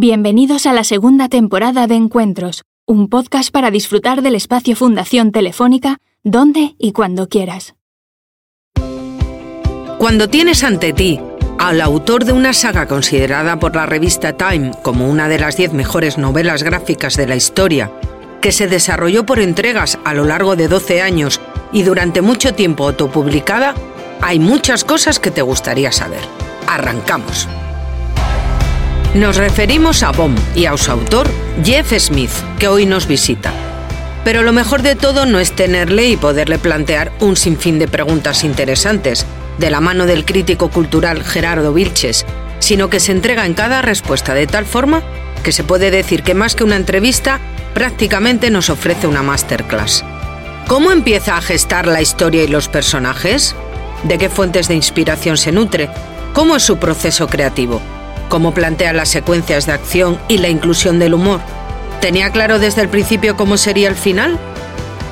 Bienvenidos a la segunda temporada de Encuentros, un podcast para disfrutar del espacio Fundación Telefónica, donde y cuando quieras. Cuando tienes ante ti al autor de una saga considerada por la revista Time como una de las 10 mejores novelas gráficas de la historia, que se desarrolló por entregas a lo largo de 12 años y durante mucho tiempo autopublicada, hay muchas cosas que te gustaría saber. Arrancamos. Nos referimos a Bomb y a su autor, Jeff Smith, que hoy nos visita. Pero lo mejor de todo no es tenerle y poderle plantear un sinfín de preguntas interesantes, de la mano del crítico cultural Gerardo Vilches, sino que se entrega en cada respuesta de tal forma que se puede decir que más que una entrevista, prácticamente nos ofrece una masterclass. ¿Cómo empieza a gestar la historia y los personajes? ¿De qué fuentes de inspiración se nutre? ¿Cómo es su proceso creativo? ¿Cómo plantea las secuencias de acción y la inclusión del humor? ¿Tenía claro desde el principio cómo sería el final?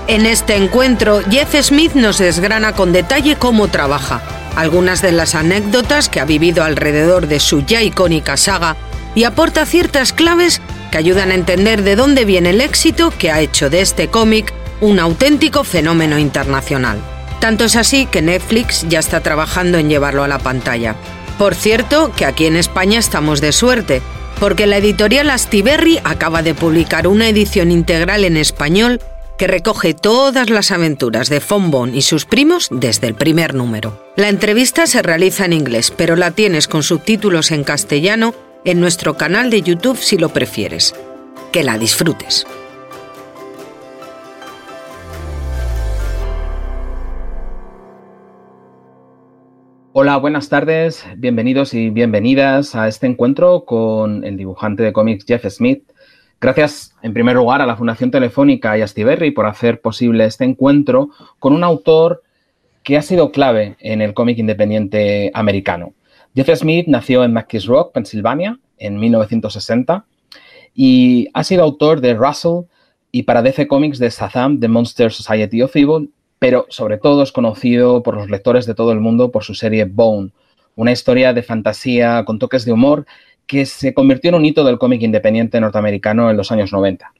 En este encuentro, Jeff Smith nos desgrana con detalle cómo trabaja, algunas de las anécdotas que ha vivido alrededor de su ya icónica saga y aporta ciertas claves que ayudan a entender de dónde viene el éxito que ha hecho de este cómic un auténtico fenómeno internacional. Tanto es así que Netflix ya está trabajando en llevarlo a la pantalla. Por cierto, que aquí en España estamos de suerte, porque la editorial Astiberri acaba de publicar una edición integral en español que recoge todas las aventuras de Fonbon y sus primos desde el primer número. La entrevista se realiza en inglés, pero la tienes con subtítulos en castellano en nuestro canal de YouTube si lo prefieres. Que la disfrutes. Hola, buenas tardes, bienvenidos y bienvenidas a este encuentro con el dibujante de cómics Jeff Smith. Gracias, en primer lugar, a la Fundación Telefónica y a Stiberry por hacer posible este encuentro con un autor que ha sido clave en el cómic independiente americano. Jeff Smith nació en McKees Rock, Pensilvania, en 1960 y ha sido autor de Russell y para DC Comics de Shazam, The Monster Society of Evil pero sobre todo es conocido por los lectores de todo el mundo por su serie Bone, una historia de fantasía con toques de humor que se convirtió en un hito del cómic independiente norteamericano en los años 90.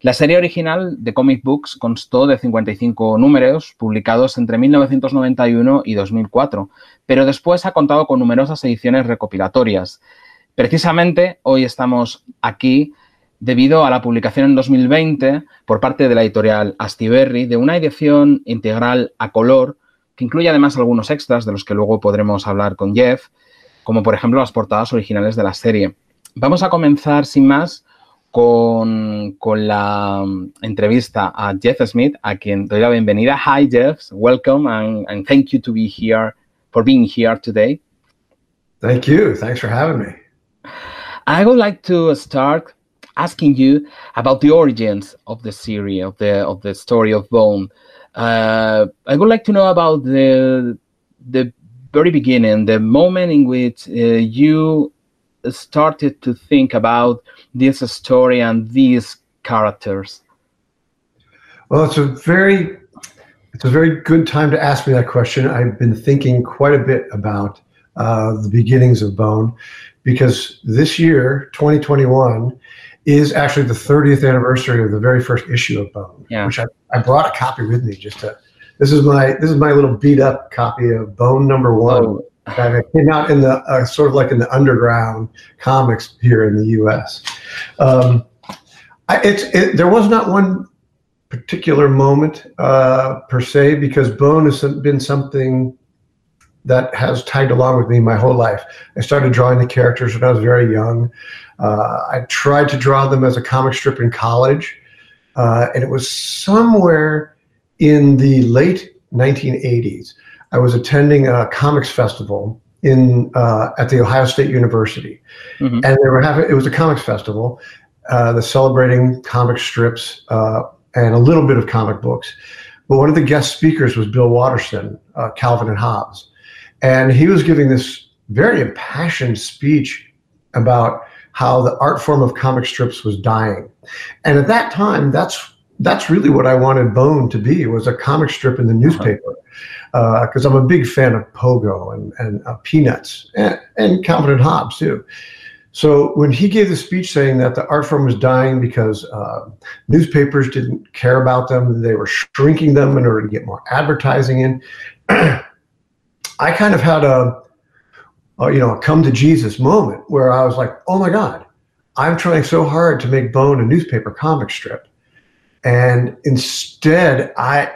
La serie original de Comic Books constó de 55 números publicados entre 1991 y 2004, pero después ha contado con numerosas ediciones recopilatorias. Precisamente hoy estamos aquí debido a la publicación en 2020 por parte de la editorial Astiberri de una edición integral a color que incluye además algunos extras de los que luego podremos hablar con Jeff, como por ejemplo las portadas originales de la serie. Vamos a comenzar sin más con, con la entrevista a Jeff Smith, a quien doy la bienvenida. Hi Jeff, welcome and, and thank you to be here for being here today. Thank you. Thanks for having me. I would like to start asking you about the origins of the series of the of the story of Bone. Uh, I would like to know about the the very beginning, the moment in which uh, you started to think about this story and these characters. Well, it's a very it's a very good time to ask me that question. I've been thinking quite a bit about uh, the beginnings of Bone because this year, 2021, is actually the 30th anniversary of the very first issue of Bone, yeah. which I, I brought a copy with me just to. This is my this is my little beat up copy of Bone number one. Oh. That came out in the uh, sort of like in the underground comics here in the U.S. Um, I, it's it, there was not one particular moment uh, per se because Bone has been something that has tagged along with me my whole life. I started drawing the characters when I was very young. Uh, I tried to draw them as a comic strip in college, uh, and it was somewhere in the late 1980s. I was attending a comics festival in uh, at the Ohio State University, mm-hmm. and they were having it was a comics festival, uh, the celebrating comic strips uh, and a little bit of comic books. But one of the guest speakers was Bill Watterson, uh, Calvin and Hobbes, and he was giving this very impassioned speech about how the art form of comic strips was dying. And at that time, that's that's really what I wanted Bone to be was a comic strip in the newspaper. Because uh, I'm a big fan of Pogo and, and uh, Peanuts and, and Calvin and Hobbes too. So when he gave the speech saying that the art form was dying because uh, newspapers didn't care about them, they were shrinking them in order to get more advertising in, I kind of had a, a, you know, come to Jesus moment where I was like, oh my God, I'm trying so hard to make Bone a newspaper comic strip. And instead, I,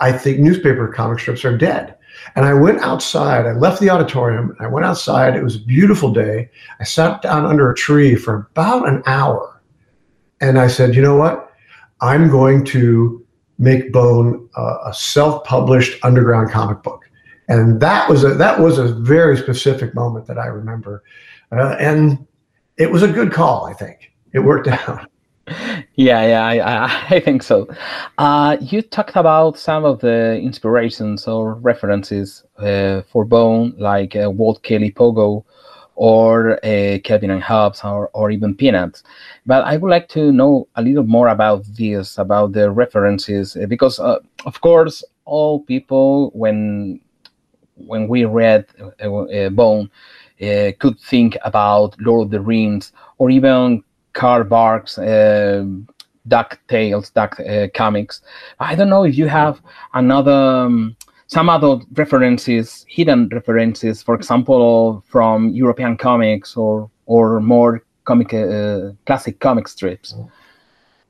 I think newspaper comic strips are dead. And I went outside. I left the auditorium. I went outside. It was a beautiful day. I sat down under a tree for about an hour. And I said, you know what? I'm going to make Bone uh, a self-published underground comic book. And that was a that was a very specific moment that I remember, uh, and it was a good call. I think it worked out yeah, yeah, I, I think so. Uh, you talked about some of the inspirations or references uh, for Bone, like uh, Walt Kelly Pogo or uh, and Hobbes or, or even Peanuts. But I would like to know a little more about this, about the references, because uh, of course, all people, when when we read Bone, could think about Lord of the Rings or even Carl Barks, uh, Duck Tales, Duck uh, comics. I don't know if you have another, um, some other references, hidden references, for example, from European comics or or more comic uh, classic comic strips.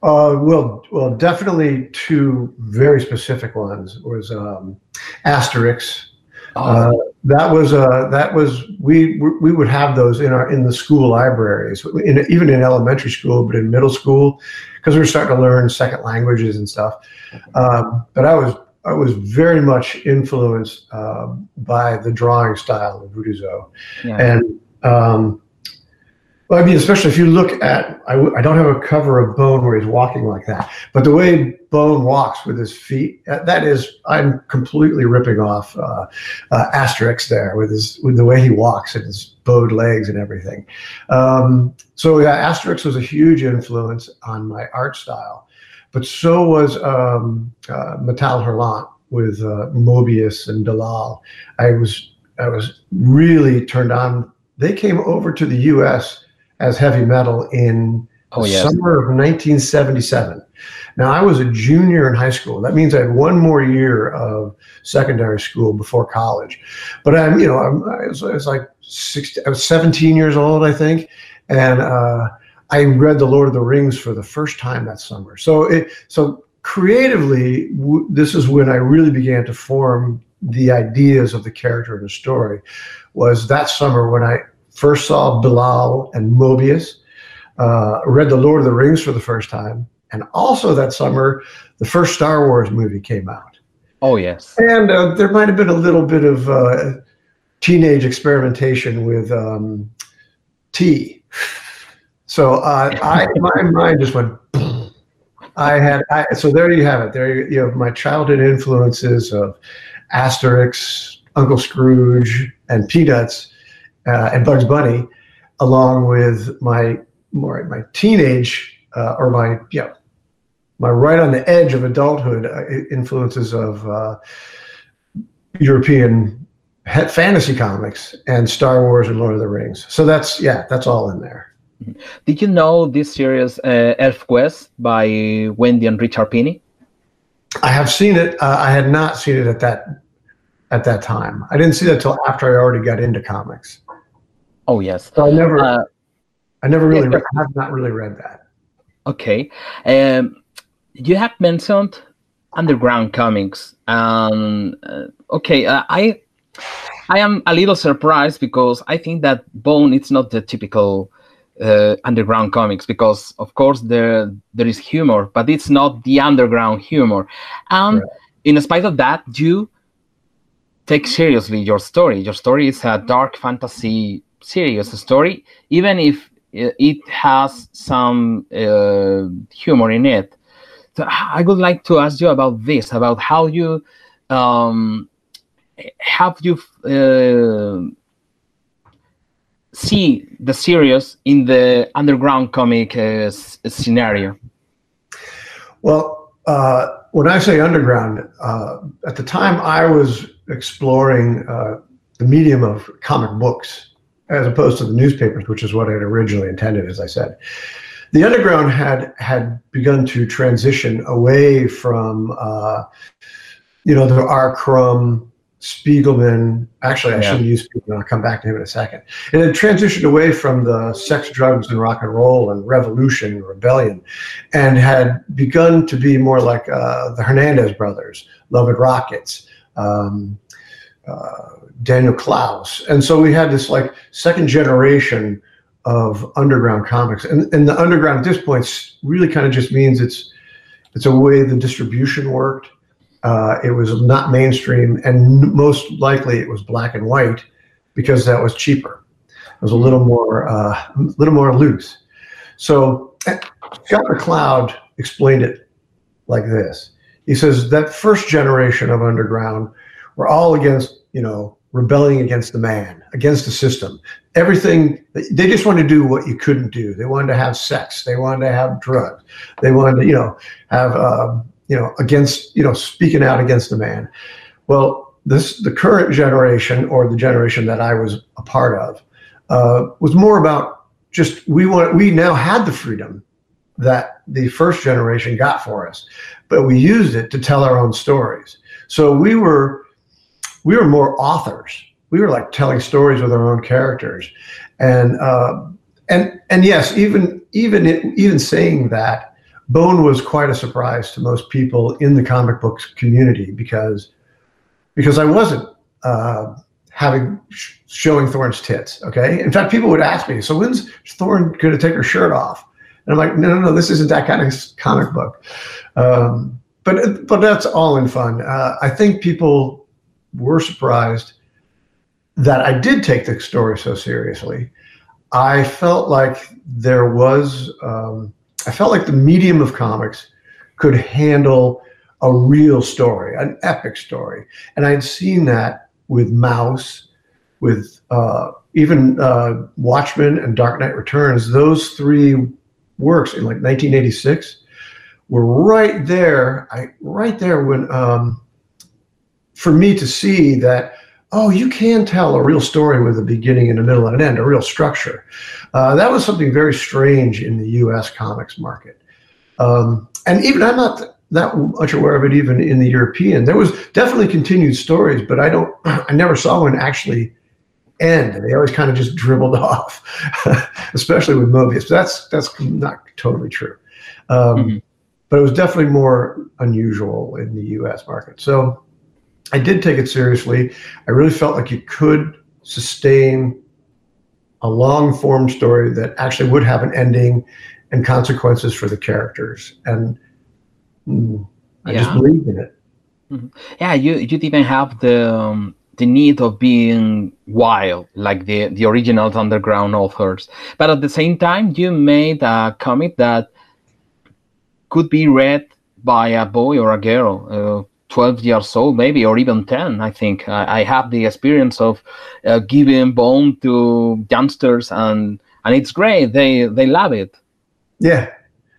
Uh, well, well, definitely two very specific ones was um, Asterix. Uh, that was uh, that was we we would have those in our in the school libraries, in, even in elementary school, but in middle school, because we were starting to learn second languages and stuff. Um, but I was I was very much influenced uh, by the drawing style of Uderzo, yeah. and um, well, I mean, especially if you look at, I w- I don't have a cover of Bone where he's walking like that, but the way Bone walks with his feet, that is, I'm completely ripping off uh, uh, Asterix there with his with the way he walks and his bowed legs and everything. Um, so yeah, Asterix was a huge influence on my art style, but so was um, uh, Metal Hurlant with uh, Moebius and Bilal. I was I was really turned on. They came over to the U.S as heavy metal in oh, yes. summer of 1977. Now, I was a junior in high school. That means I had one more year of secondary school before college. But I'm, you know, I'm, I, was, I was like 16, I was 17 years old, I think. And uh, I read The Lord of the Rings for the first time that summer. So, it, so creatively, w- this is when I really began to form the ideas of the character in the story. Was that summer when I first saw Bilal and Moebius. uh, read The Lord of the Rings for the first time, and also that summer, the first Star Wars movie came out. Oh, yes. And uh, there might have been a little bit of uh, teenage experimentation with um, tea. So uh, I, my mind just went. I had I, so there you have it. There you know my childhood influences of Asterix, Uncle Scrooge, and Peanuts uh, and Bugs Bunny, along with my more my teenage uh, or my yeah my right on the edge of adulthood uh, influences of uh, European fantasy comics and Star Wars and Lord of the Rings. So that's yeah, that's all in there. Did you know this series uh, ElfQuest by Wendy and Richard Pini? I have seen it. Uh, I had not seen it at that at that time. I didn't see that until after I already got into comics. Oh yes. So I never, uh, I never really, yeah, I have not really read that. Okay, um, you have mentioned underground comics. Um, uh, okay, uh, I, I am a little surprised because I think that Bone is not the typical uh, underground comics because of course there there is humor, but it's not the underground humor. And right. in spite of that, you take seriously your story. Your story is a dark fantasy serious story, even if it has some uh, humor in it. So I would like to ask you about this, about how you um, have you uh, see the serious in the underground comic uh, scenario. Well, uh, when I say underground, uh, at the time I was exploring uh, the medium of comic books as opposed to the newspapers, which is what I had originally intended, as I said. The underground had had begun to transition away from, uh, you know, the R. Crumb, Spiegelman. Actually, I yeah. shouldn't use Spiegelman. I'll come back to him in a second. It had transitioned away from the sex, drugs, and rock and roll and revolution and rebellion, and had begun to be more like uh, the Hernandez brothers, Love and Rockets. Um, uh, Daniel Clowes. And so we had this like second generation of underground comics. And, and the underground at this point really kind of just means it's it's a way the distribution worked. Uh, it was not mainstream, and most likely it was black and white because that was cheaper. It was a little more uh, a little more loose. So Scott McCloud explained it like this. He says that first generation of underground were all against you know rebelling against the man, against the system. Everything they just wanted to do what you couldn't do. They wanted to have sex. They wanted to have drugs. They wanted to, you know, have, uh, you know, against, you know, speaking out against the man. Well, this the current generation or the generation that I was a part of uh, was more about just we want we now had the freedom that the first generation got for us, but we used it to tell our own stories. So we were we were more authors. We were like telling stories with our own characters, and uh, and and yes, even even it, even saying that, Bone was quite a surprise to most people in the comic books community because because I wasn't uh, having showing Thorne's tits. Okay, in fact, people would ask me, "So when's Thorne going to take her shirt off?" And I'm like, "No, no, no, this isn't that kind of comic book." Um, but but that's all in fun. Uh, I think people were surprised that I did take the story so seriously. I felt like there was, um, I felt like the medium of comics could handle a real story, an epic story. And I'd seen that with Maus, with uh, even uh, Watchmen and Dark Knight Returns. Those three works in like 1986 were right there. I right there when um, for me to see that oh you can tell a real story with a beginning and a middle and an end a real structure. Uh, that was something very strange in the us comics market. Um, and even i'm not that much aware of it even in the european. There was definitely continued stories but i don't i never saw one actually end. They always kind of just dribbled off especially with moebius. But that's that's not totally true. Um, mm-hmm. but it was definitely more unusual in the us market. So I did take it seriously. I really felt like you could sustain a long form story that actually would have an ending and consequences for the characters. And mm, I yeah. just believed in it. Mm-hmm. Yeah, you you didn't have the um, the need of being wild like the the original underground authors, but at the same time, you made a comic that could be read by a boy or a girl. Uh, 12 years old maybe or even 10 i think. I, I have the experience of uh, giving bone to youngsters and and it's great. They they love it. Yeah.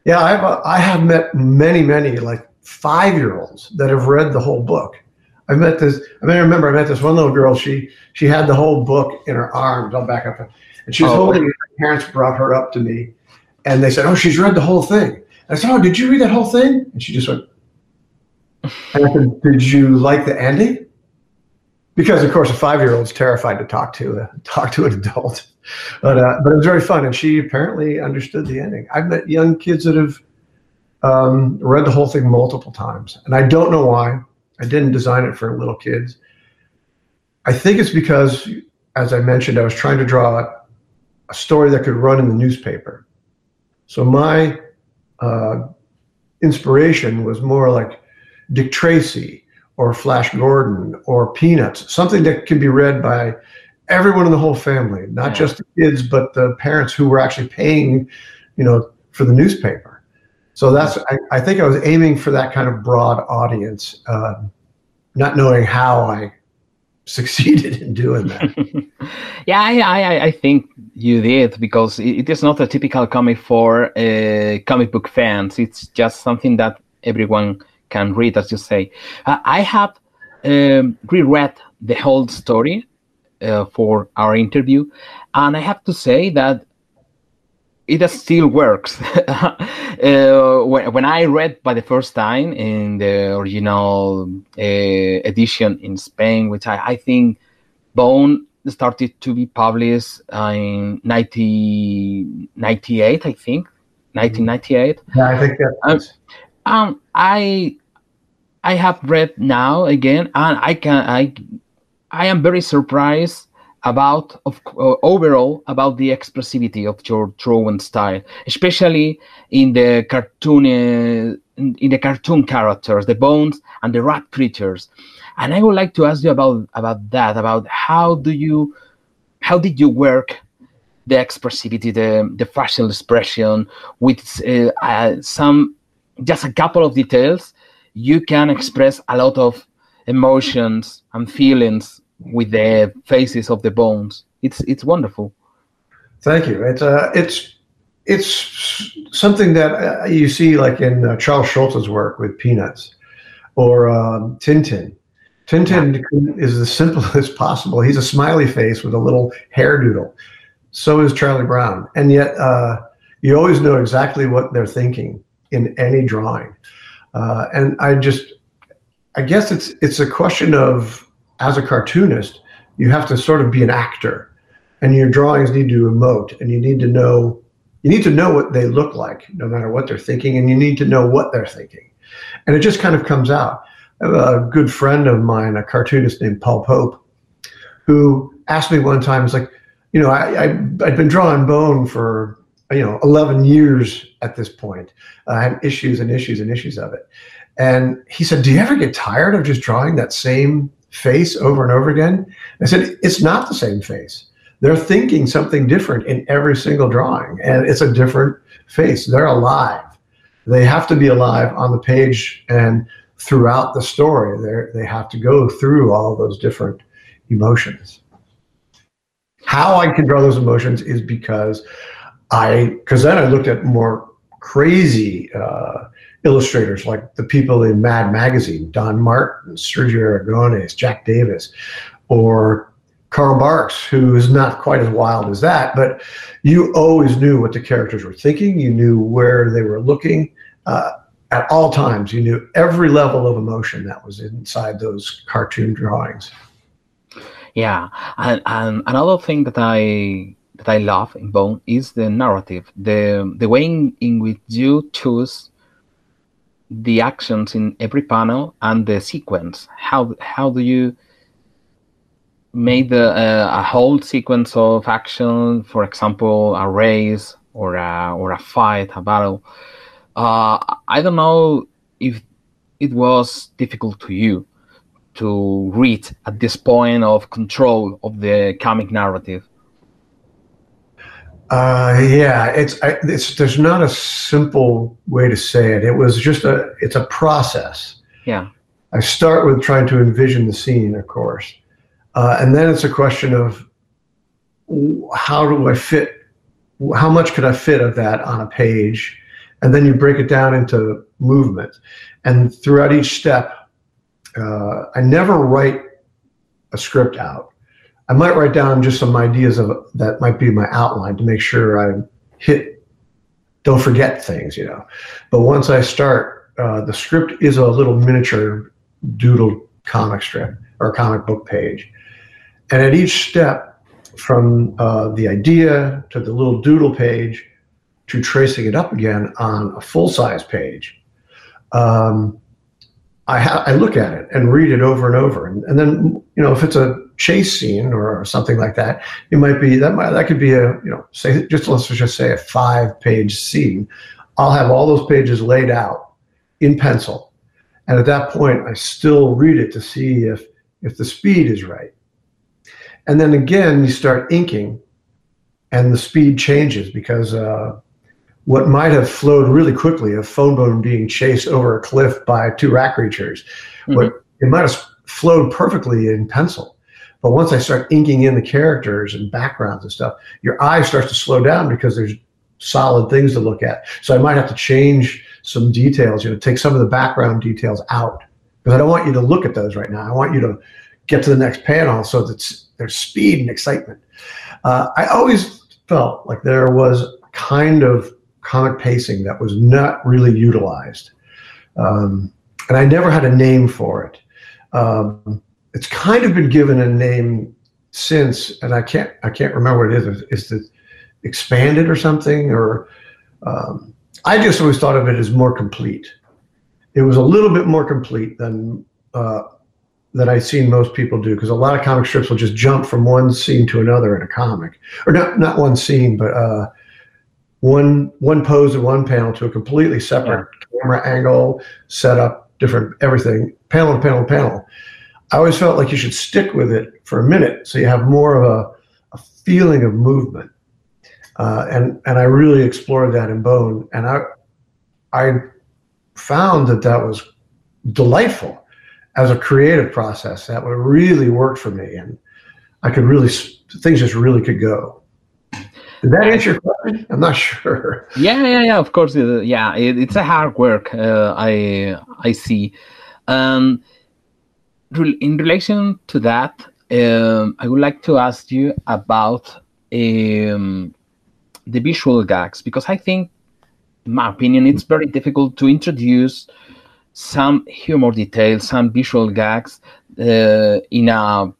Yeah i've uh, i have met many many like five year olds that have read the whole book. I met this i mean i remember i met this one little girl. She she had the whole book in her arms i'll back up. And she was oh, holding it her parents brought her up to me and they said oh she's read the whole thing. I said, "Oh, did you read that whole thing?" And she just went, said, "Did you like the ending?" Because of course, a five-year-old's terrified to talk to talk to an adult. But uh, but it was very fun, and she apparently understood the ending. I've met young kids that have um, read the whole thing multiple times, and I don't know why. I didn't design it for little kids. I think it's because, as I mentioned, I was trying to draw a story that could run in the newspaper. So my uh, inspiration was more like Dick Tracy or Flash Gordon or Peanuts, something that can be read by everyone in the whole family, not yeah. just the kids, but the parents who were actually paying, you know, for the newspaper. So that's, I, I think I was aiming for that kind of broad audience, uh, not knowing how I succeeded in doing that. yeah, I, I, I think you did because it is not a typical comic for uh, comic book fans. It's just something that everyone can read, as you say. Uh, I have um, reread the whole story uh, for our interview, and I have to say that it still works. uh, when, when, I read by the first time in the original uh, edition in Spain, which I, I, think Bone started to be published in 1998, I think, 1998. Yeah, I think that. Um, um, I I have read now again, and I can I I am very surprised about of uh, overall about the expressivity of your drawing style, especially in the cartoon uh, in, in, the cartoon characters, the bones and the rat creatures. And I would like to ask you about about that, about how do you how did you work the expressivity, the the facial expression with uh, uh some just a couple of details, you can express a lot of emotions and feelings with the faces of the bones. It's it's wonderful. Thank you. It's uh, it's it's something that uh, you see like in uh, Charles Schulz's work with Peanuts or um, Tintin. Tintin yeah. is the simplest possible. He's a smiley face with a little hair doodle. So is Charlie Brown, and yet uh, you always know exactly what they're thinking in any drawing. Uh, and I just, I guess it's it's a question of as a cartoonist, you have to sort of be an actor, and your drawings need to emote, and you need to know you need to know what they look like, no matter what they're thinking, and you need to know what they're thinking, and it just kind of comes out. a good friend of mine, a cartoonist named Paul Pope, who asked me one time, "It's like, you know, I, I I'd been drawing bone for you know 11 years at this point i had issues and issues and issues of it. And he said do you ever get tired of just drawing that same face over and over again? I said it's not the same face. They're thinking something different in every single drawing and it's a different face. They're alive. They have to be alive on the page and throughout the story. They they have to go through all those different emotions. How i can draw those emotions is because I because then I looked at more crazy uh, illustrators like the people in Mad Magazine, Don Martin, Sergio Aragonés, Jack Davis, or Carl Barks, who is not quite as wild as that, but you always knew what the characters were thinking. You knew where they were looking. Uh, at all times, you knew every level of emotion that was inside those cartoon drawings. Yeah, and, and another thing that I that I love in Bone is the narrative, the the way in, in which you choose the actions in every panel and the sequence. How how do you make the uh, a whole sequence of action, for example, a race or a or a fight, a battle? Uh, I don't know if it was difficult to you to read at this point of control of the comic narrative. Uh, yeah, it's, I, it's there's not a simple way to say it. It was just a it's a process. Yeah. I start with trying to envision the scene, of course, uh, and then it's a question of how do I fit, how much could I fit of that on a page, and then you break it down into movement, and throughout each step, uh, I never write a script out. I might write down just some ideas of that might be my outline to make sure I hit, don't forget things, you know. But once I start, uh, the script is a little miniature doodle comic strip or comic book page. And at each step, from uh, the idea to the little doodle page to tracing it up again on a full size page, um, I, I look at it and read it over and over. And, and then, you know, if it's a chase scene or something like that, it might be that might, that could be a you know say just let's just say a five page scene. I'll have all those pages laid out in pencil, and at that point, I still read it to see if if the speed is right. And then again, you start inking, and the speed changes because uh, what might have flowed really quickly, a Fone Bone being chased over a cliff by two rat creatures, mm-hmm. what it might have flowed perfectly in pencil. But once I start inking in the characters and backgrounds and stuff, your eye starts to slow down because there's solid things to look at. So I might have to change some details, you know, take some of the background details out because I don't want you to look at those right now. I want you to get to the next panel so that there's speed and excitement. Uh, I always felt like there was kind of comic pacing that was not really utilized. Um, and I never had a name for it. Um, it's kind of been given a name since, and I can't I can't remember what it is. Is it expanded or something? Or um, I just always thought of it as more complete. It was a little bit more complete than uh, that I've seen most people do because a lot of comic strips will just jump from one scene to another in a comic, or not not one scene, but uh, one one pose and one panel to a completely separate yeah. camera angle, setup, different everything, panel to panel to panel. I always felt like you should stick with it for a minute so you have more of a, a feeling of movement. Uh, and and I really explored that in Bone, and I I found that that was delightful as a creative process. That would really work for me and i could really things just really could go. Did that answer your question? I'm not sure. Yeah yeah yeah of course yeah it, it's a hard work uh, i i see. Um in relation to that um, i would like to ask you about um, the visual gags because i think in my opinion it's very difficult to introduce some humor details, some visual gags uh, in a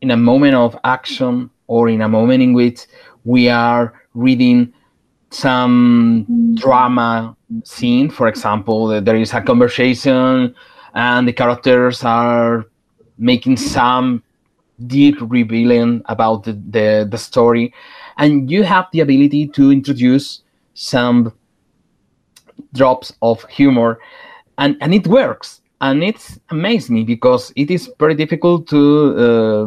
in a moment of action or in a moment in which we are reading some drama scene. For example, there is a conversation and the characters are making some deep revealing about the, the, the story. And you have the ability to introduce some drops of humor. And and it works. And it's amazed me because it is very difficult to uh,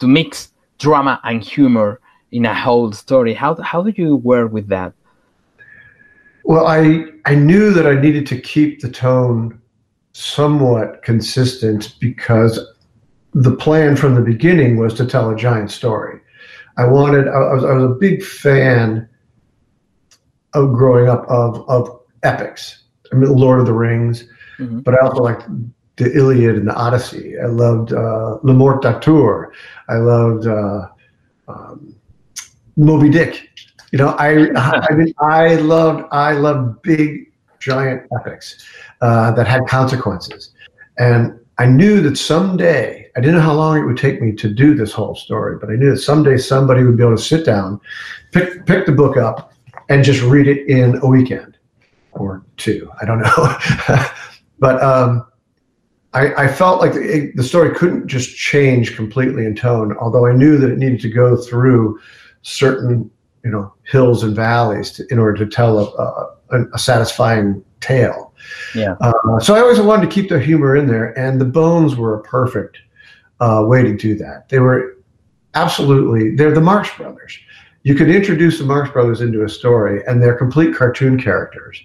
to mix drama and humor in a whole story. How how do you work with that? Well i i knew that i needed to keep the tone somewhat consistent because the plan from the beginning was to tell a giant story i wanted i was, I was a big fan of growing up of of epics I mean, Lord of the Rings, mm-hmm. but I also liked the Iliad and the Odyssey. I loved uh, Le Morte d'Arthur. I loved uh, um, Moby Dick. You know, I I, mean, I loved I loved big giant epics uh, that had consequences, and I knew that someday I didn't know how long it would take me to do this whole story, but I knew that someday somebody would be able to sit down, pick pick the book up, and just read it in a weekend or two. I don't know. but um, I, I, felt like the, the, story couldn't just change completely in tone, although I knew that it needed to go through certain, you know, hills and valleys to, in order to tell a, a, a satisfying tale. Yeah. Uh, so I always wanted to keep the humor in there, and the bones were a perfect uh, way to do that. They were absolutely they're the Marx Brothers. You could introduce the Marx Brothers into a story, and they're complete cartoon characters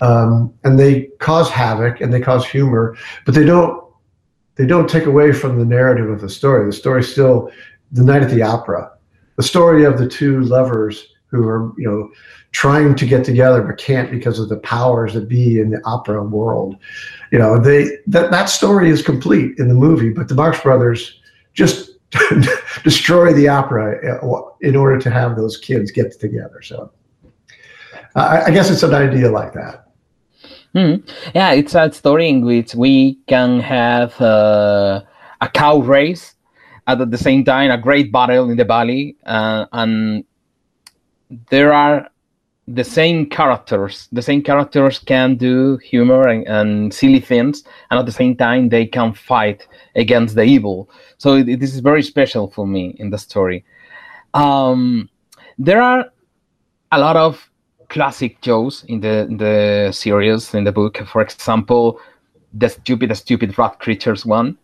um, and they cause havoc and they cause humor, but they don't they don't take away from the narrative of the story. The story still the night at the opera, the story of the two lovers who are you know trying to get together but can't because of the powers that be in the opera world. You know they that that story is complete in the movie, but the Marx Brothers just destroy the opera uh, in order to have those kids get together. So I, guess it's an idea like that. Mm. Yeah, it's a story in which we can have uh, a cow race at the same time, a great battle in the valley, uh, and there are the same characters. The same characters can do humor and, and silly things, and at the same time, they can fight against the evil. So it, this is very special for me in the story. Um, there are a lot of classic jokes in the in the series in the book. For example, the stupid, the stupid rat creatures one,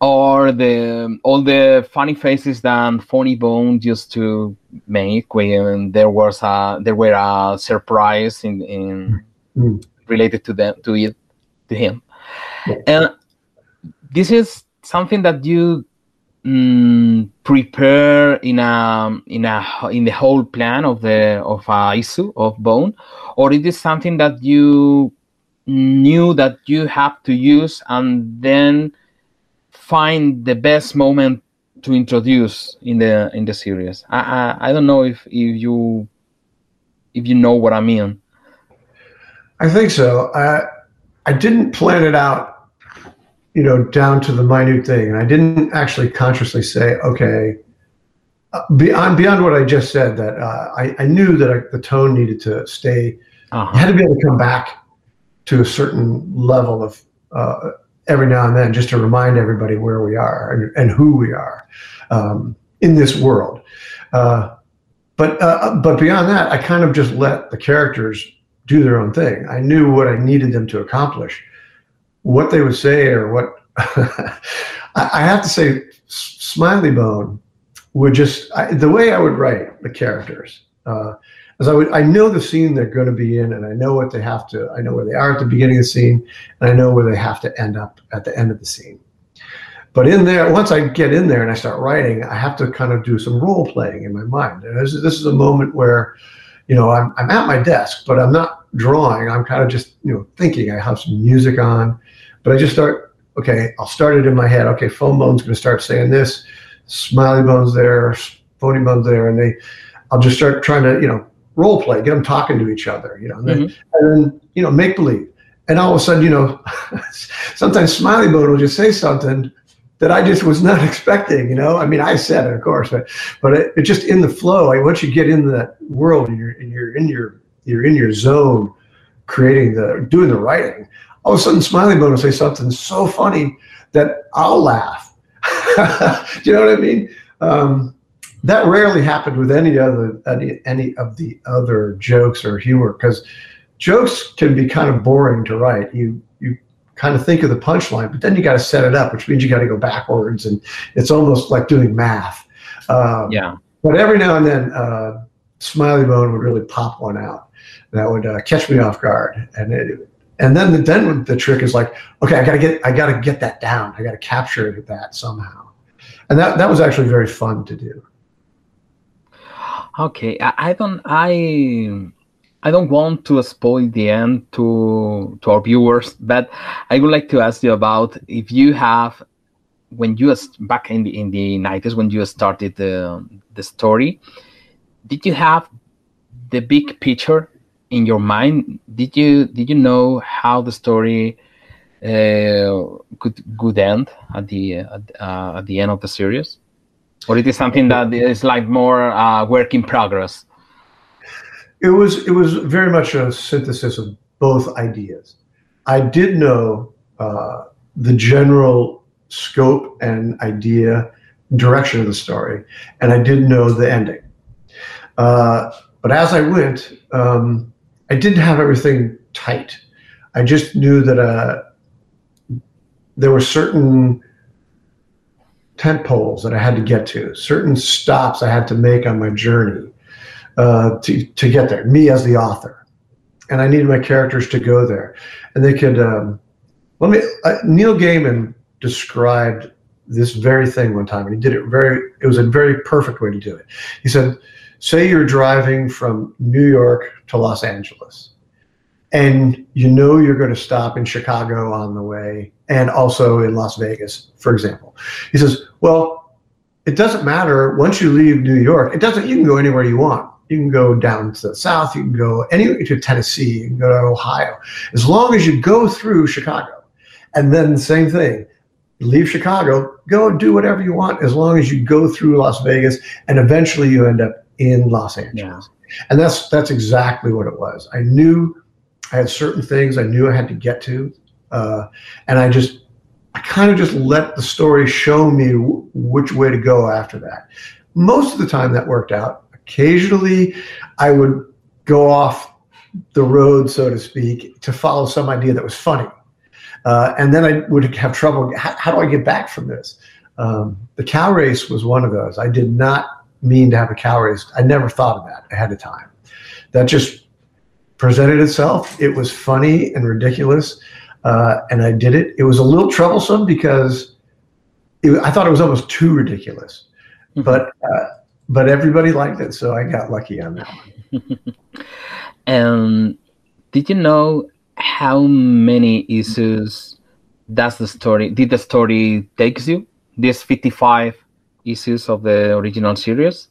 or the all the funny faces that Funny Bone used to make when there was a there were a surprise in in mm. related to them to it to him, and this is something that you mm, prepare in a in a in the whole plan of the of a issue of bone, or it is something that you knew that you have to use and then find the best moment to introduce in the in the series. I I, I don't know if if you if you know what I mean. I think so. I I didn't plan it out, you know, down to the minute thing, and I didn't actually consciously say, okay. Uh, beyond beyond what I just said, that uh, I I knew that I, the tone needed to stay. Uh-huh. Had to be able to come back to a certain level of uh, every now and then, just to remind everybody where we are and, and who we are um, in this world. Uh, but uh, but beyond that, I kind of just let the characters do their own thing. I knew what I needed them to accomplish. What they would say or what I have to say, Smiley Bone would just I, the way I would write the characters. Uh, as I would, I know the scene they're going to be in, and I know what they have to. I know where they are at the beginning of the scene, and I know where they have to end up at the end of the scene. But in there, once I get in there and I start writing, I have to kind of do some role playing in my mind. And this, this is a moment where, you know, I'm, I'm at my desk, but I'm not drawing. I'm kind of just, you know, thinking. I have some music on, but I just start, okay, I'll start it in my head. Okay, Fone Bone's going to start saying this, Smiley Bone's there, Phony Bone's there, and they, I'll just start trying to, you know, role play, get them talking to each other, you know, and, mm-hmm. then, and then, you know, make believe. And all of a sudden, you know, sometimes Smiley Bone will just say something that I just was not expecting. You know, I mean, I said it, of course, but but it, it just in the flow. Like once you get in that world and you're and you're in your you're in your zone, creating the doing the writing. All of a sudden, Smiley Bone will say something so funny that I'll laugh. Do you know what I mean? Um, that rarely happened with any other any, any of the other jokes or humor because jokes can be kind of boring to write. You you kind of think of the punchline, but then you got to set it up, which means you got to go backwards, and it's almost like doing math. Um, yeah. But every now and then, uh, Smiley Bone would really pop one out that would uh, catch me off guard, and it, and then the, then the trick is like, okay, I gotta get I gotta get that down. I gotta capture that somehow, and that that was actually very fun to do. Okay, I, I don't I I don't want to spoil the end to to our viewers, but I would like to ask you about if you have when you back in the in the nineties when you started the the story, did you have the big picture in your mind? Did you did you know how the story uh, could could end at the uh, at the end of the series, or it is something that is like more uh, work in progress? It was it was very much a synthesis of both ideas. I did know uh, the general scope and idea, direction of the story, and I did know the ending. Uh, but as I went, um, I didn't have everything tight. I just knew that uh, there were certain tent poles that I had to get to, certain stops I had to make on my journey uh, to, to get there, me as the author. And I needed my characters to go there. And they could, um, let me, uh, Neil Gaiman described this very thing one time, and he did it very, it was a very perfect way to do it. He said, say you're driving from New York to Los Angeles, and you know you're going to stop in Chicago on the way and also in Las Vegas, for example. He says, well, it doesn't matter once you leave New York, it doesn't, you can go anywhere you want. You can go down to the south. You can go anywhere to Tennessee. You can go to Ohio. As long as you go through Chicago. And then the same thing. Leave Chicago, go do whatever you want as long as you go through Las Vegas and eventually you end up in Los Angeles. Yeah. And that's that's exactly what it was. I knew I had certain things I knew I had to get to. Uh, and I just I kind of just let the story show me w- which way to go after that. Most of the time that worked out Occasionally, I would go off the road, so to speak, to follow some idea that was funny. Uh, and then I would have trouble. How, how do I get back from this? Um, the cow race was one of those. I did not mean to have a cow race. I never thought of that ahead of time. That just presented itself. It was funny and ridiculous, uh, and I did it. It was a little troublesome because it, I thought it was almost too ridiculous. Mm-hmm. But uh, but everybody liked it, so I got lucky on that one. and did you know how many issues does the story did the story takes you? These 55 issues of the original series?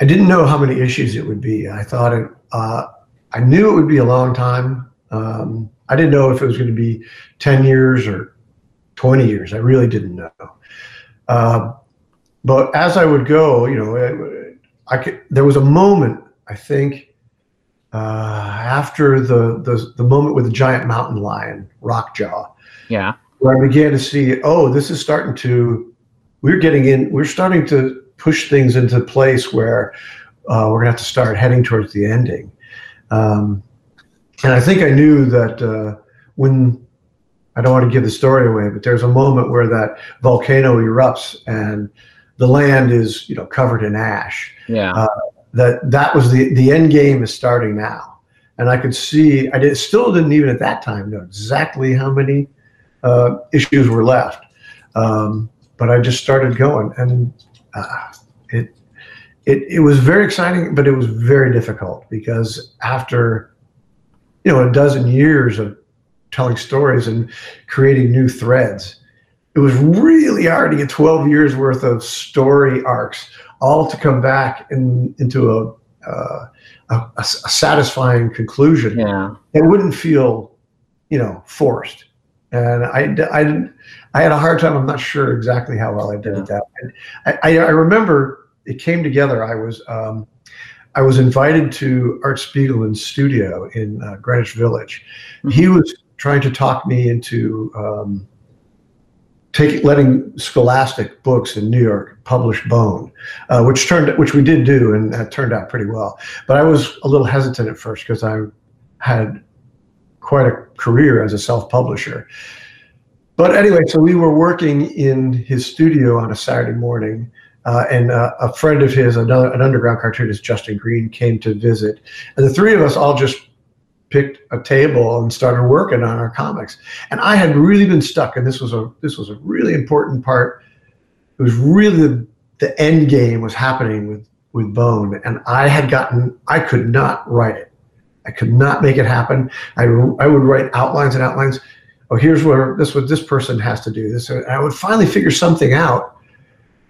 I didn't know how many issues it would be. I thought it. Uh, I knew it would be a long time. Um, I didn't know if it was going to be ten years or twenty years. I really didn't know. Uh, but as I would go, you know, I, I could. There was a moment. I think uh, after the, the the moment with the giant mountain lion, Rockjaw. Yeah. Where I began to see, oh, this is starting to. We're getting in. We're starting to push things into place where uh, we're gonna have to start heading towards the ending. Um, and I think I knew that uh, when I don't want to give the story away, but there's a moment where that volcano erupts and the land is you know covered in ash. Yeah. Uh, that that was the the end game is starting now, and I could see I did still didn't even at that time know exactly how many uh, issues were left, um, but I just started going, and uh, it it it was very exciting, but it was very difficult because after you know a dozen years of telling stories and creating new threads it was really hard to get 12 years worth of story arcs all to come back in, into a, uh, a, a, satisfying conclusion. Yeah. It wouldn't feel, you know, forced. And I, I didn't, I had a hard time. I'm not sure exactly how well I did Yeah. at that. I, I, I remember it came together. I was, um, I was invited to Art Spiegelman's studio in uh, Greenwich Village. He was trying to talk me into um, taking letting Scholastic Books in New York publish Bone, uh, which turned which we did do, and that turned out pretty well. But I was a little hesitant at first because I had quite a career as a self-publisher. But anyway, so we were working in his studio on a Saturday morning, uh, and uh, a friend of his, another an underground cartoonist, Justin Green, came to visit, and the three of us all just picked a table and started working on our comics. And I had really been stuck, and this was a this was a really important part. It was really the, the end game was happening with with Bone, and I had gotten I could not write it. I could not make it happen. I, I would write outlines and outlines. Oh, here's where this what this person has to do. This and I would finally figure something out,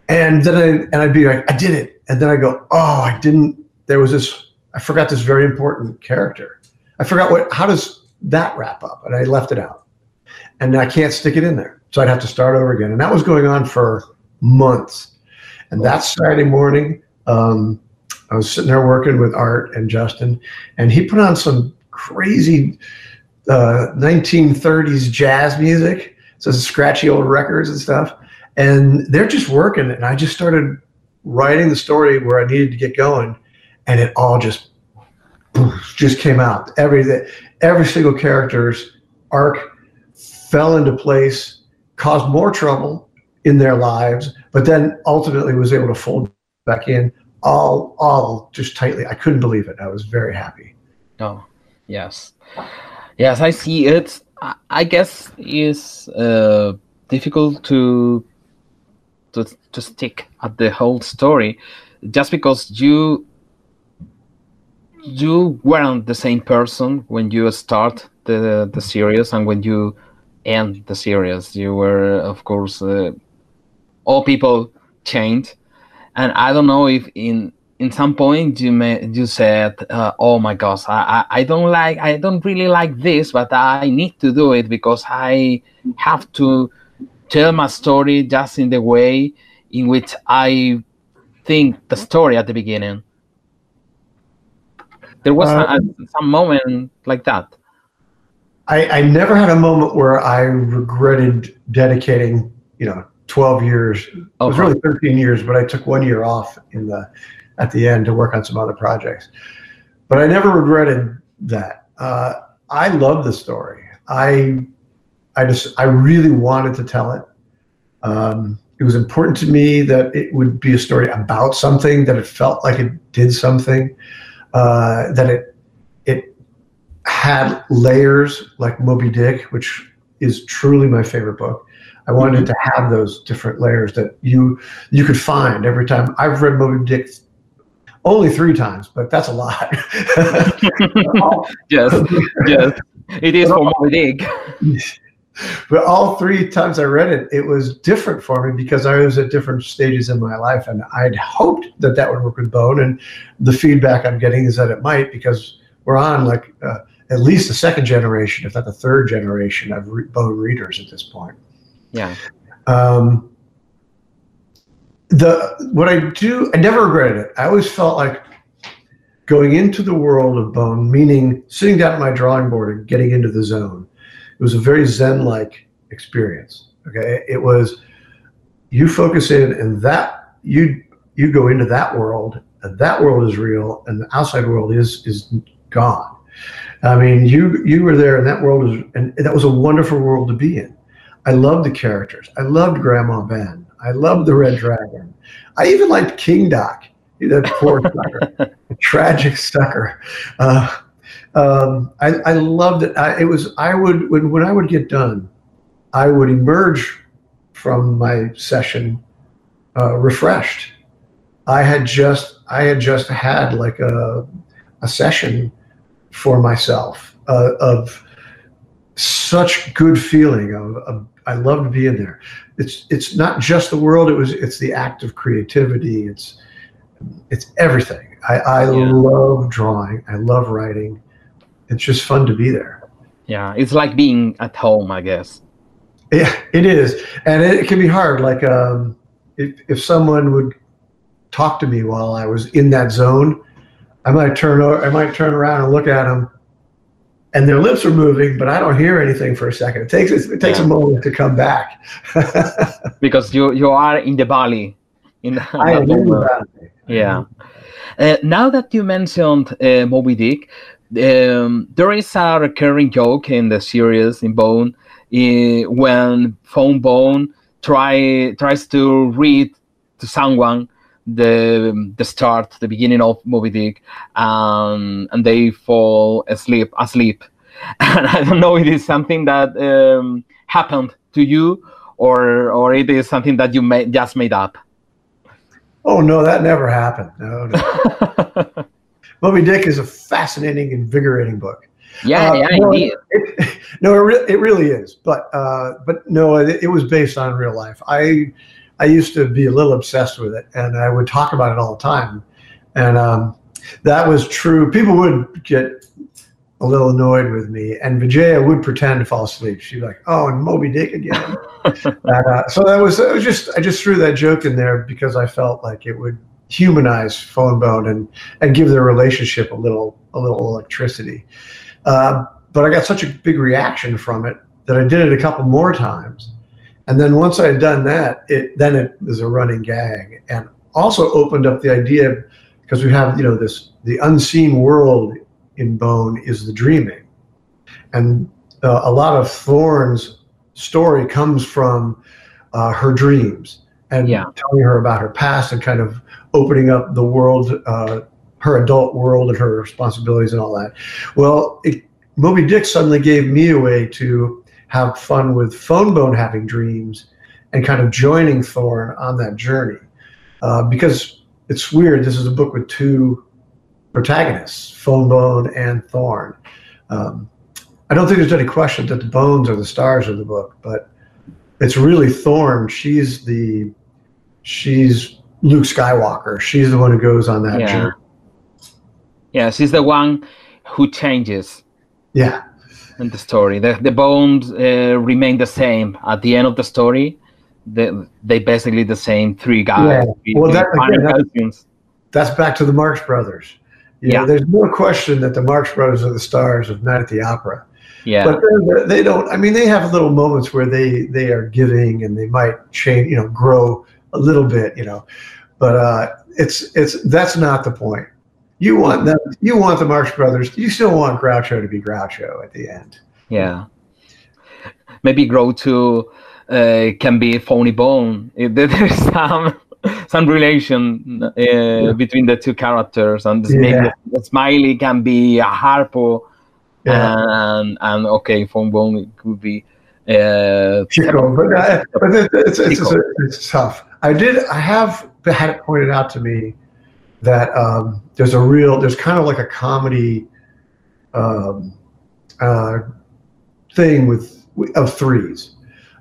and then I and I'd be like, I did it, and then I go, oh, I didn't. There was this. I forgot this very important character. I forgot what. How does that wrap up? And I left it out, and I can't stick it in there. So I'd have to start over again, and that was going on for months. And that Saturday morning, um, I was sitting there working with Art and Justin, and he put on some crazy uh, 1930s jazz music, so scratchy old records and stuff. And they're just working, and I just started writing the story where I needed to get going, and it all just just came out. Every every single character's arc fell into place, caused more trouble in their lives, but then ultimately was able to fold back in all all just tightly. I couldn't believe it. I was very happy. Oh, yes, yes, I see it. I- guess it's uh, difficult to to to stick at the whole story, just because you you weren't the same person when you start the the series and when you end the series. You were, of course, uh, all people changed, and I don't know if in in some point you may you said, uh, "Oh my gosh, I, I don't like I don't really like this, but I need to do it because I have to tell my story just in the way in which I think the story at the beginning." There was Uh, a, some moment like that. I, I never had a moment where I regretted dedicating, you know, 12 years. It was Okay. really 13 years, but I took one year off in the at the end to work on some other projects. But I never regretted that. Uh, I love the story. I I just I really wanted to tell it. Um, it was important to me that it would be a story about something that it felt like it did something, uh, that it it had layers like Moby Dick, which is truly my favorite book. I wanted to have those different layers that you you could find every time. I've read Moby Dick only three times, but that's a lot. yes, yes. It is for Moby Dick. but all three times I read it, it was different for me because I was at different stages in my life, and I'd hoped that that would work with Bone, and the feedback I'm getting is that it might because we're on like uh, at least the second generation, if not the third generation of re- Bone readers at this point. Yeah. Um, the what I do, I never regretted it. I always felt like going into the world of Bone, meaning sitting down at my drawing board and getting into the zone it was a very zen-like experience. Okay, it was you focus in, and that you you go into that world, and that world is real, and the outside world is is gone. I mean, you you were there, and that world was, and that was a wonderful world to be in. I loved the characters. I loved Grandma Ben. I loved the Red Dragon. I even liked Kingdok, that poor sucker, tragic sucker. Uh, um, I, I, loved it. I, it was I would when when I would get done, I would emerge from my session uh, refreshed. I had just I had just had like a a session for myself uh, of such good feeling of, of I loved being there. It's it's not just the world. It was it's the act of creativity. It's it's everything. I, I yeah. love drawing. I love writing it's just fun to be there. Yeah, it's like being at home, I guess. Yeah, it is, and it, it can be hard. Like um, if if someone would talk to me while I was in that zone, I might turn over, I might turn around and look at them, and their lips are moving, but I don't hear anything for a second. It takes it takes yeah. a moment to come back. because you you are in the valley, in the, I am in the valley. Yeah. Uh, now that you mentioned uh, Moby Dick, um, there is a recurring joke in the series in Bone uh, when Fone Bone try tries to read to someone the the start, the beginning of Moby Dick, um, and they fall asleep asleep. And I don't know if it is something that um, happened to you or or it is something that you made, just made up. Oh no, that never happened. No. no. Moby Dick is a fascinating, invigorating book. Yeah, uh, yeah, no, indeed. It, no, it, re- it really is. But uh, but no, it, it, was based on real life. I I used to be a little obsessed with it, and I would talk about it all the time. And um, that was true. People would get a little annoyed with me, and Vijaya would pretend to fall asleep. She'd be like, "Oh, and Moby Dick again." and, uh, so that was, it was just I just threw that joke in there because I felt like it would humanize Fone Bone and and give their relationship a little a little electricity. Uh, but I got such a big reaction from it that I did it a couple more times, and then once I had done that, it then it was a running gag, and also opened up the idea because we have you know this the unseen world in Bone is the dreaming, and uh, a lot of Thorn's story comes from uh, her dreams and yeah. telling her about her past and kind of opening up the world, uh, her adult world, and her responsibilities and all that. Well, it, Moby Dick suddenly gave me a way to have fun with Fone Bone having dreams and kind of joining Thorn on that journey. Uh, because it's weird, this is a book with two protagonists, Fone Bone and Thorn. Um, I don't think there's any question that the bones are the stars of the book, but it's really Thorn. She's the she's Luke Skywalker. She's the one who goes on that yeah. journey. Yeah, she's the one who changes. Yeah. In the story, the the bones uh, remain the same at the end of the story. They they basically the same three guys. Yeah. Well, that, again, that's, that's back to the Marx Brothers. You yeah. Know, there's no question that the Marx Brothers are the stars of Night at the Opera. Yeah. But they don't. I mean, they have little moments where they they are giving and they might change. You know, grow a little bit, you know, but uh, it's it's that's not the point. You want them. You want the Marx Brothers. You still want Groucho to be Groucho at the end. Yeah. Maybe Groucho uh, can be Phoney Bone. There's some some relation uh, yeah. between the two characters, and yeah. maybe the Smiley can be a Harpo, yeah. and and okay, Fone Bone could be. Uh, Chico, but, uh, but it's, it's, it's, it's tough. I did. I have had it pointed out to me that um, there's a real, there's kind of like a comedy um, uh, thing with of threes,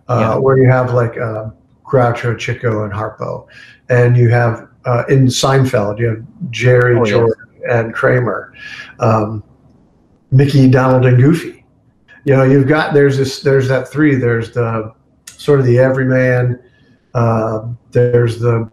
uh, Yeah. where you have like uh, Groucho, Chico, and Harpo, and you have uh, in Seinfeld you have Jerry, Oh, yes. And Kramer, um, Mickey, Donald, and Goofy. You know, you've got there's this there's that three. There's the sort of the everyman. Uh, there's the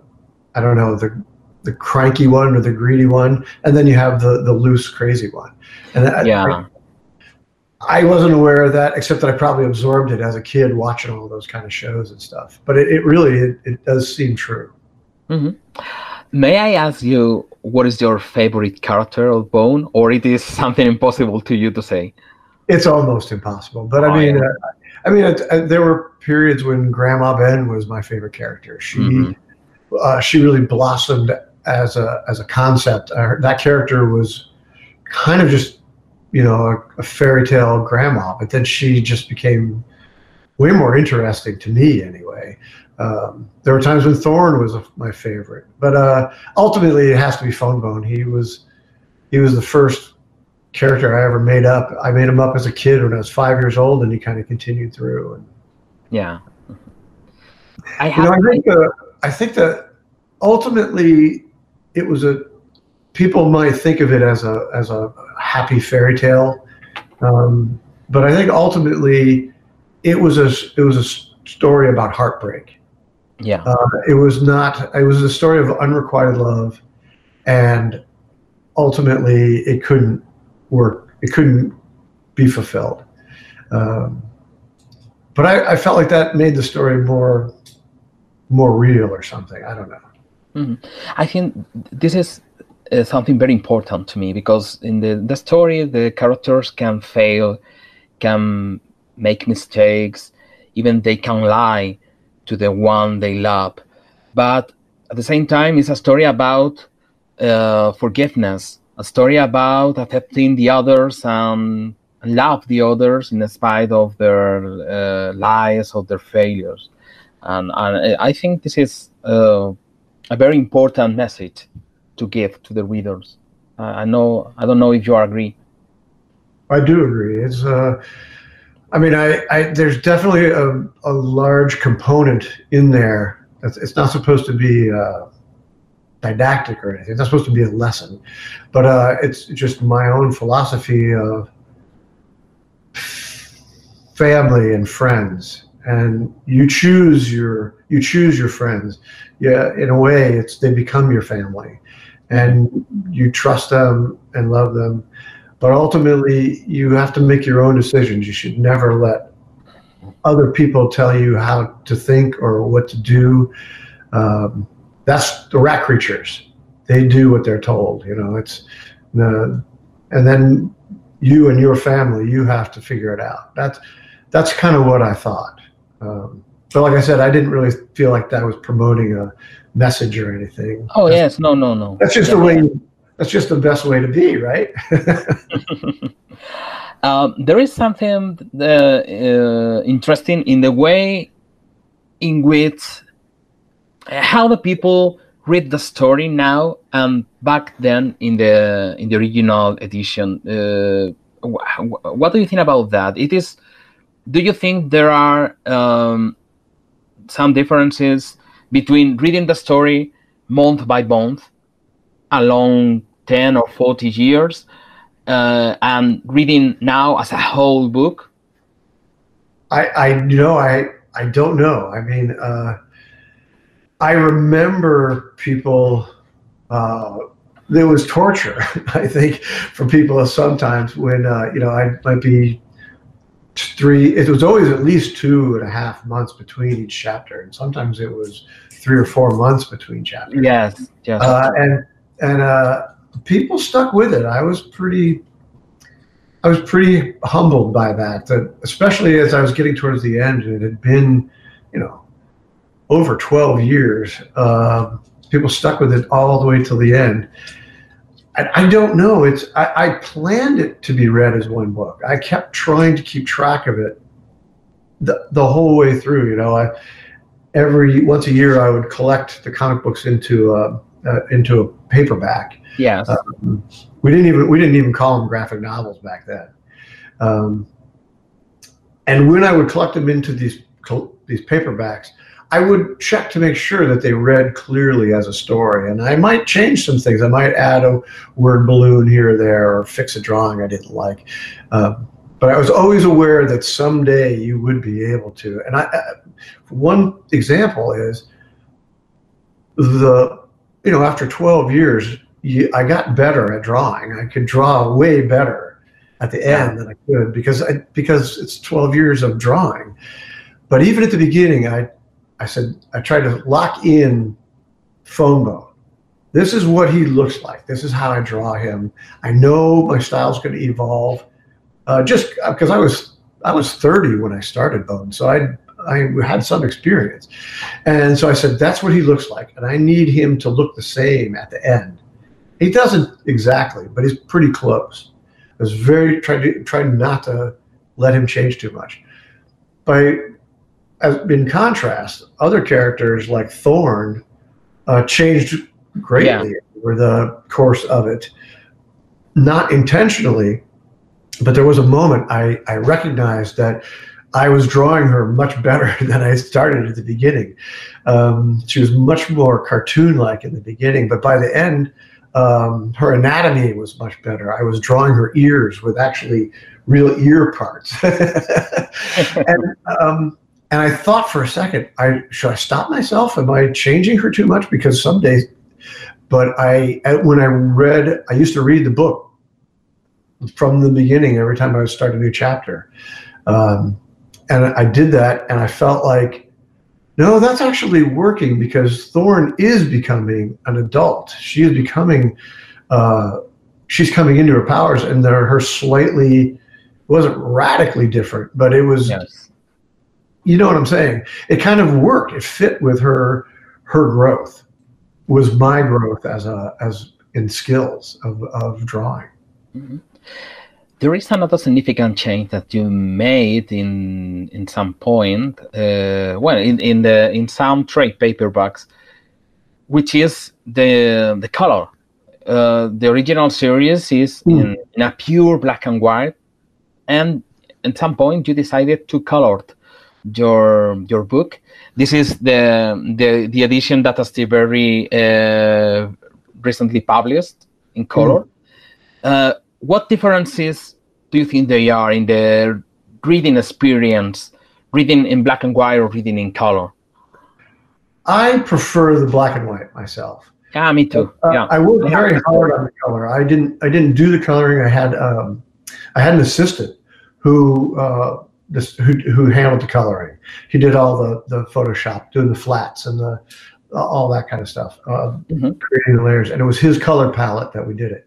I don't know the the cranky one or the greedy one, and then you have the the loose crazy one. And I, Yeah. I, I wasn't aware of that, except that I probably absorbed it as a kid watching all those kind of shows and stuff. But it, it really it, it does seem true. May I ask you what is your favorite character of Bone, or it is something impossible to you to say? It's almost impossible. But Oh, I mean, yeah. uh, I mean, uh, there were periods when Grandma Ben was my favorite character. She Mhm. uh, she really blossomed as a as a concept. Uh, that character was kind of just you know a, a fairy tale grandma, but then she just became way more interesting to me anyway. Um, there were times when Thorn was my favorite, but uh, ultimately it has to be Fone Bone. He was he was the first character I ever made up. I made him up as a kid when I was five years old, and he kind of continued through. And Yeah. I you have. know, I think uh, I think that ultimately it was a people might think of it as a as a happy fairy tale, um, but I think ultimately it was a it was a story about heartbreak. yeah. Uh, it was not. It was a story of unrequited love, and ultimately it couldn't work. It couldn't be fulfilled. Um, but I, I felt like that made the story more more real or something. I don't know. I think this is uh, something very important to me because in the, the story, the characters can fail, can make mistakes, even they can lie to the one they love. But at the same time, it's a story about uh, forgiveness, a story about accepting the others and love the others in spite of their uh, lies or their failures. And, and I think this is. Uh, a very important message to give to the readers. Uh, I know I don't know if you agree. I do agree. It's uh, I mean, I, I there's definitely a, a large component in there. It's, it's not supposed to be uh, didactic or anything. It's not supposed to be a lesson, but uh, it's just my own philosophy of family and friends. And you choose your you choose your friends. Yeah, in a way, it's they become your family, and you trust them and love them. But ultimately you have to make your own decisions. You should never let other people tell you how to think or what to do. Um, that's the rat creatures. They do what they're told you know it's uh, and then you and your family you have to figure it out. That's that's kind of what i thought um, but like i said i didn't really feel like that was promoting a message or anything Oh yes, no, no, no. that's just Yeah. the way that's just the best way to be right Um, there is something uh, uh, interesting in the way in which uh, how the people read the story now and back then in the in the original edition. Uh, wh- wh- what do you think about that? It is. Do you think there are um, some differences between reading the story month by month along 10 or 40 years uh, and reading now as a whole book I, I know I I don't know. I mean, uh, I remember people. Uh, there was torture, I think, for people sometimes when uh, you know I might be three. It was always at least two and a half months between each chapter, and sometimes it was three or four months between chapters. yes yes uh, and and uh, people stuck with it. I was pretty, I was pretty humbled by that. That especially as I was getting towards the end, and it had been, you know, over twelve years. Um, people stuck with it all the way till the end. I, I don't know. It's I, I planned it to be read as one book. I kept trying to keep track of it the the whole way through. You know, I every once a year I would collect the comic books into a, uh, into a paperback. yes Um, we didn't even we didn't even call them graphic novels back then. Um, and when I would collect them into these these paperbacks, I would check to make sure that they read clearly as a story. And I might change some things. I might add a word balloon here or there, or fix a drawing I didn't like. Uh, but I was always aware that someday you would be able to. And I, I one example is the you know after 12 years you, I got better at drawing. I could draw way better at the end than I could because I, because it's 12 years of drawing. But even at the beginning, I I said I tried to lock in Fone Bone. This is what he looks like. This is how I draw him. I know my style's going to evolve. Uh, just because I was I was 30 when I started Bone, so I I had some experience, and so I said that's what he looks like, and I need him to look the same at the end. He doesn't exactly, but he's pretty close. I was very trying to try not to let him change too much. By in contrast, other characters like Thorn uh, changed greatly yeah. over the course of it, not intentionally, but there was a moment I, I recognized that I was drawing her much better than I started at the beginning. Um, she was much more cartoon-like in the beginning, but by the end, um, her anatomy was much better. I was drawing her ears with actually real ear parts, and um, and I thought for a second, I should I stop myself? Am I changing her too much? Because some days, but I when I read, I used to read the book from the beginning every time I would start a new chapter, um, and I did that, and I felt like no, that's actually working because Thorn is becoming an adult. She is becoming, uh, she's coming into her powers, and her slightly, wasn't radically different, but it was, yes. You know what I'm saying? It kind of worked. It fit with her, her growth was my growth as a, as in skills of, of drawing. Mm-hmm there is another significant change that you made in in some point uh, well in, in the in some trade paperbacks which is the the color uh, the original series is mm. in, in, a pure black and white and at some point you decided to color your your book this is the the, the edition that Astiberri uh, recently published in color mm what differences do you think they are in the reading experience, reading in black and white or reading in color? I prefer the black and white myself. Yeah, me too. Uh, yeah, I worked very hard on the color. I didn't. I didn't do the coloring. I had. Um, I had an assistant who. Uh, this, who, who handled the coloring. He did all the, the Photoshop, doing the flats and the all that kind of stuff, uh, mm-hmm. creating the layers. And it was his color palette that we did it.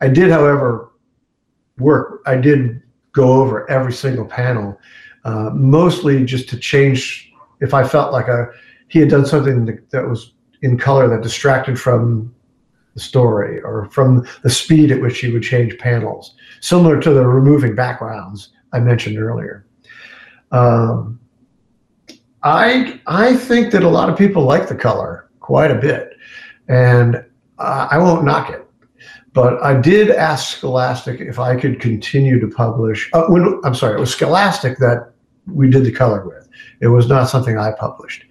I did, however, work, I did go over every single panel, uh, mostly just to change if I felt like a he had done something that, that was in color that distracted from the story or from the speed at which he would change panels, similar to the removing backgrounds I mentioned earlier. Um, I I think that a lot of people like the color quite a bit, and uh, I won't knock it. But I did ask Scholastic if I could continue to publish. Uh, when, I'm sorry, it was Scholastic that we did the color with. It was not something I published.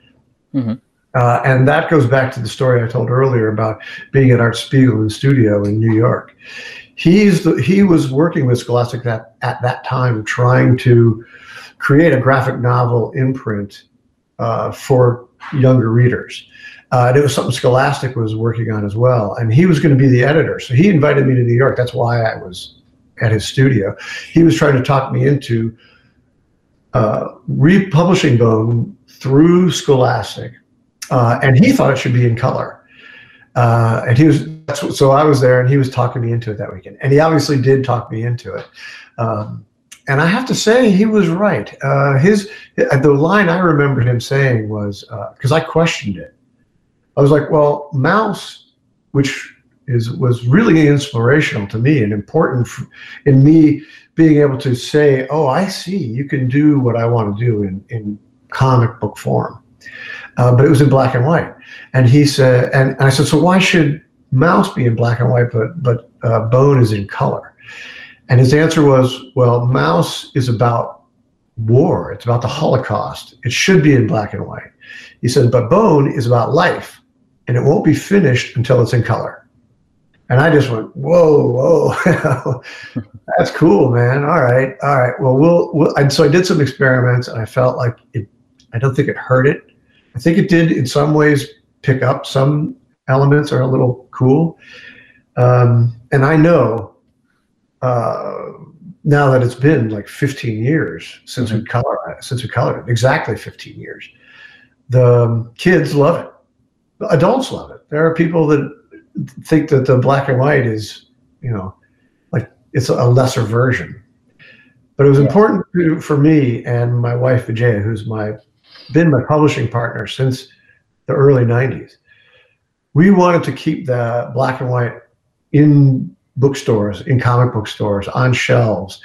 Mm-hmm. Uh, and that goes back to the story I told earlier about being at Art Spiegelman studio in New York. He's the, he was working with Scholastic that, at that time, trying to create a graphic novel imprint uh, for younger readers. Uh, and it was something Scholastic was working on as well. And he was going to be the editor. So he invited me to New York. That's why I was at his studio. He was trying to talk me into uh, republishing Bone through Scholastic. Uh, and he thought it should be in color. Uh, and he was, so I was there and he was talking me into it that weekend. And he obviously did talk me into it. Um, and I have to say, he was right. Uh, his the line I remembered him saying was because uh, I questioned it. I was like, well, Maus, which is was really inspirational to me and important in me being able to say, oh, I see, you can do what I want to do in, in comic book form. Uh, but it was in black and white. And he said, and, and, I said, so why should Maus be in black and white, but, but uh, Bone is in color? And his answer was, well, Maus is about war. It's about the Holocaust. It should be in black and white. He said, but Bone is about life, and it won't be finished until it's in color. And I just went, whoa, whoa, that's cool, man. All right, all right. Well, we'll, we'll and so I did some experiments, and I felt like it. I don't think it hurt it. I think it did in some ways pick up some elements are a little cool. Um, and I know uh, now that it's been like 15 years since mm-hmm. we colored since we colored it, exactly 15 years. The kids love it. Adults love it. There are people that think that the black and white is, you know, like it's a lesser version. But it was yeah. important to, for me and my wife Vijaya, who's my been my publishing partner since the early 90s. We wanted to keep the black and white in bookstores, in comic book stores, on shelves,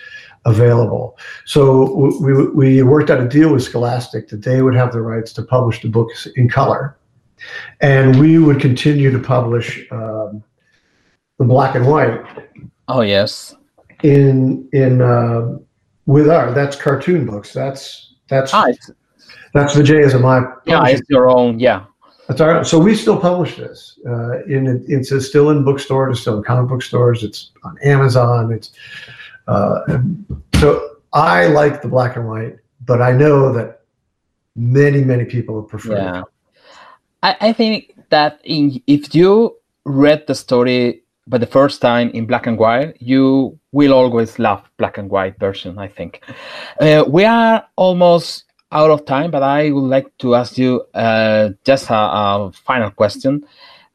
available. So we, we worked out a deal with Scholastic that they would have the rights to publish the books in color. And we would continue to publish um, the black and white. Oh, yes. In, in, uh, with our, that's cartoon books. That's, that's, ah, that's Vijaya's and my. Yeah, it's your own. Yeah. That's all right. So we still publish this. Uh, in it's still in bookstores, it's still in comic book stores. It's on Amazon. It's uh, so I like the black and white, but I know that many many people prefer. Yeah, I, I think that in, if you read the story but the first time in black and white, you will always love black and white version. I think uh, we are almost out of time, but I would like to ask you uh, just a, a, final question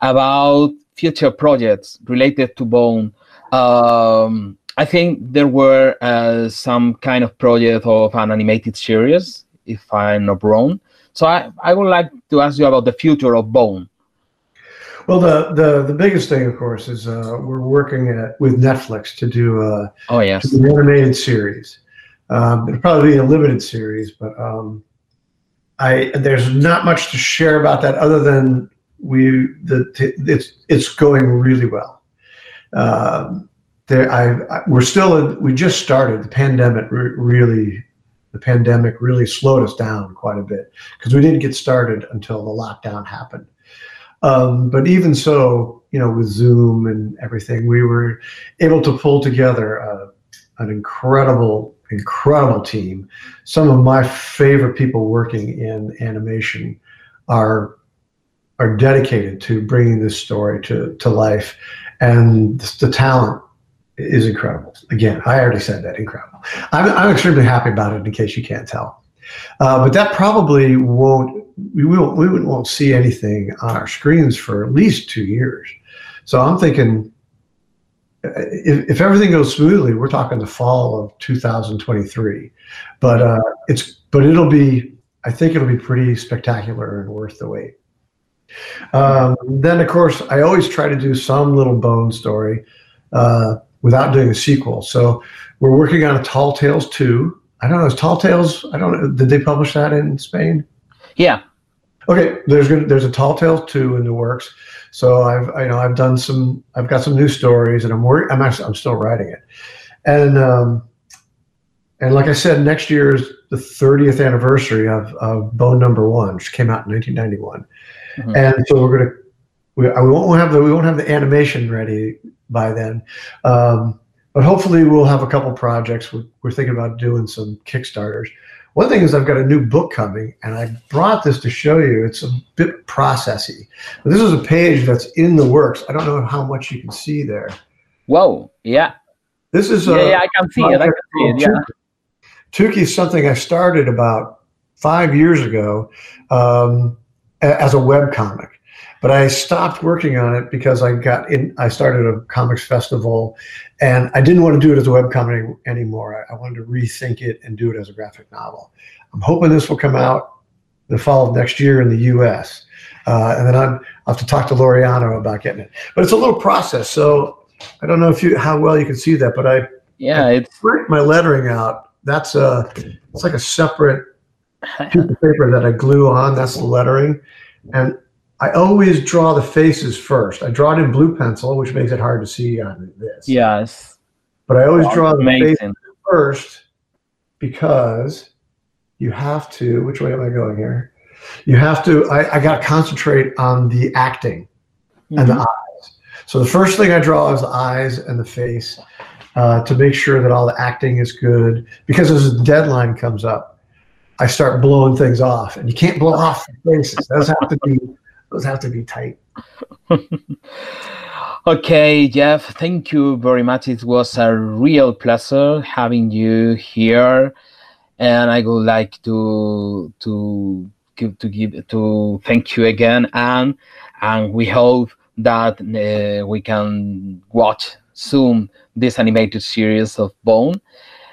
about future projects related to Bone. Um, I think there were uh, some kind of project of an animated series, if I'm not wrong. So I, I would like to ask you about the future of Bone. Well, the, the, the biggest thing, of course, is uh, we're working at, with Netflix to do, a, oh, yes. an animated series. Um, it'll probably be a limited series, but um, I there's not much to share about that other than we the it's it's going really well. Um, there, I, I, we're still in, we just started. The pandemic re- really the pandemic really slowed us down quite a bit because we didn't get started until the lockdown happened. Um, but even so, you know, with Zoom and everything, we were able to pull together uh, an incredible incredible team. Some of my favorite people working in animation are are dedicated to bringing this story to, to life, and the talent is incredible. Again, I already said that incredible. I'm, I'm extremely happy about it. In case you can't tell, uh, but that probably won't we won't we won't see anything on our screens for at least two years. So I'm thinking if, if, everything goes smoothly, we're talking the fall of 2023. But uh, it's but it'll be I think it'll be pretty spectacular and worth the wait. Um, then of course I always try to do some little bone story uh, without doing a sequel. So we're working on a Tall Tales 2. I don't know, is Tall Tales, I don't know, did they publish that in Spain? Yeah. Okay, there's gonna, there's a Tall tale 2 in the works. So I've I, you know I've done some I've got some new stories and I'm work I'm actually I'm still writing it, and um, and like I said, next year is the 30th anniversary of, of Bone Number One, which came out in 1991, mm-hmm. and so we're gonna we, we won't have the we won't have the animation ready by then. Um, but hopefully we'll have a couple projects. We're, we're thinking about doing some Kickstarters. One thing is I've got a new book coming, and I brought this to show you. It's a bit processy. But this is a page that's in the works. I don't know how much you can see there. Whoa! Yeah. This is yeah, a, yeah. I can see it. I can see it. Yeah. Tuki is something I started about five years ago um, as a web comic. But I stopped working on it because I got in. I started a comics festival, and I didn't want to do it as a web comic anymore. I, I wanted to rethink it and do it as a graphic novel. I'm hoping this will come out the fall of next year in the U.S. Uh, and then I'm, I'll have to talk to Laureano about getting it. But it's a little process, so I don't know if you how well you can see that, but I yeah, I it's my lettering out. That's a it's like a separate piece of paper that I glue on. That's the lettering, and I always draw the faces first. I draw it in blue pencil, which makes it hard to see on this. Yes. But I always draw the faces first because you have to, which way am I going here? You have to, I, I got to concentrate on the acting and the eyes. So the first thing I draw is the eyes and the face uh, to make sure that all the acting is good. Because as the deadline comes up, I start blowing things off, and you can't blow off the faces. Those have to be those have to be tight. okay, Jeff, thank you very much. It was a real pleasure having you here, and I would like to to give to give to thank you again, and and we hope that uh, we can watch soon this animated series of Bone.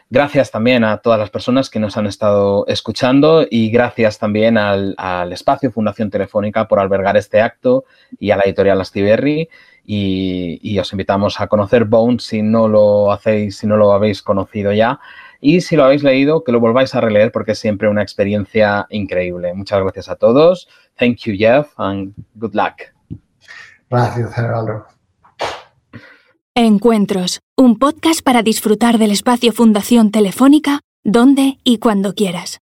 Gracias también a todas las personas que nos han estado escuchando y gracias también al, al espacio Fundación Telefónica por albergar este acto y a la editorial Astiberri. Y, y, os invitamos a conocer Bone si no lo hacéis, si no lo habéis conocido ya. Y si lo habéis leído, que lo volváis a releer porque es siempre una experiencia increíble. Muchas gracias a todos. Thank you, Jeff, and good luck. Gracias, Geraldo. Encuentros, un podcast para disfrutar del espacio Fundación Telefónica, donde y cuando quieras.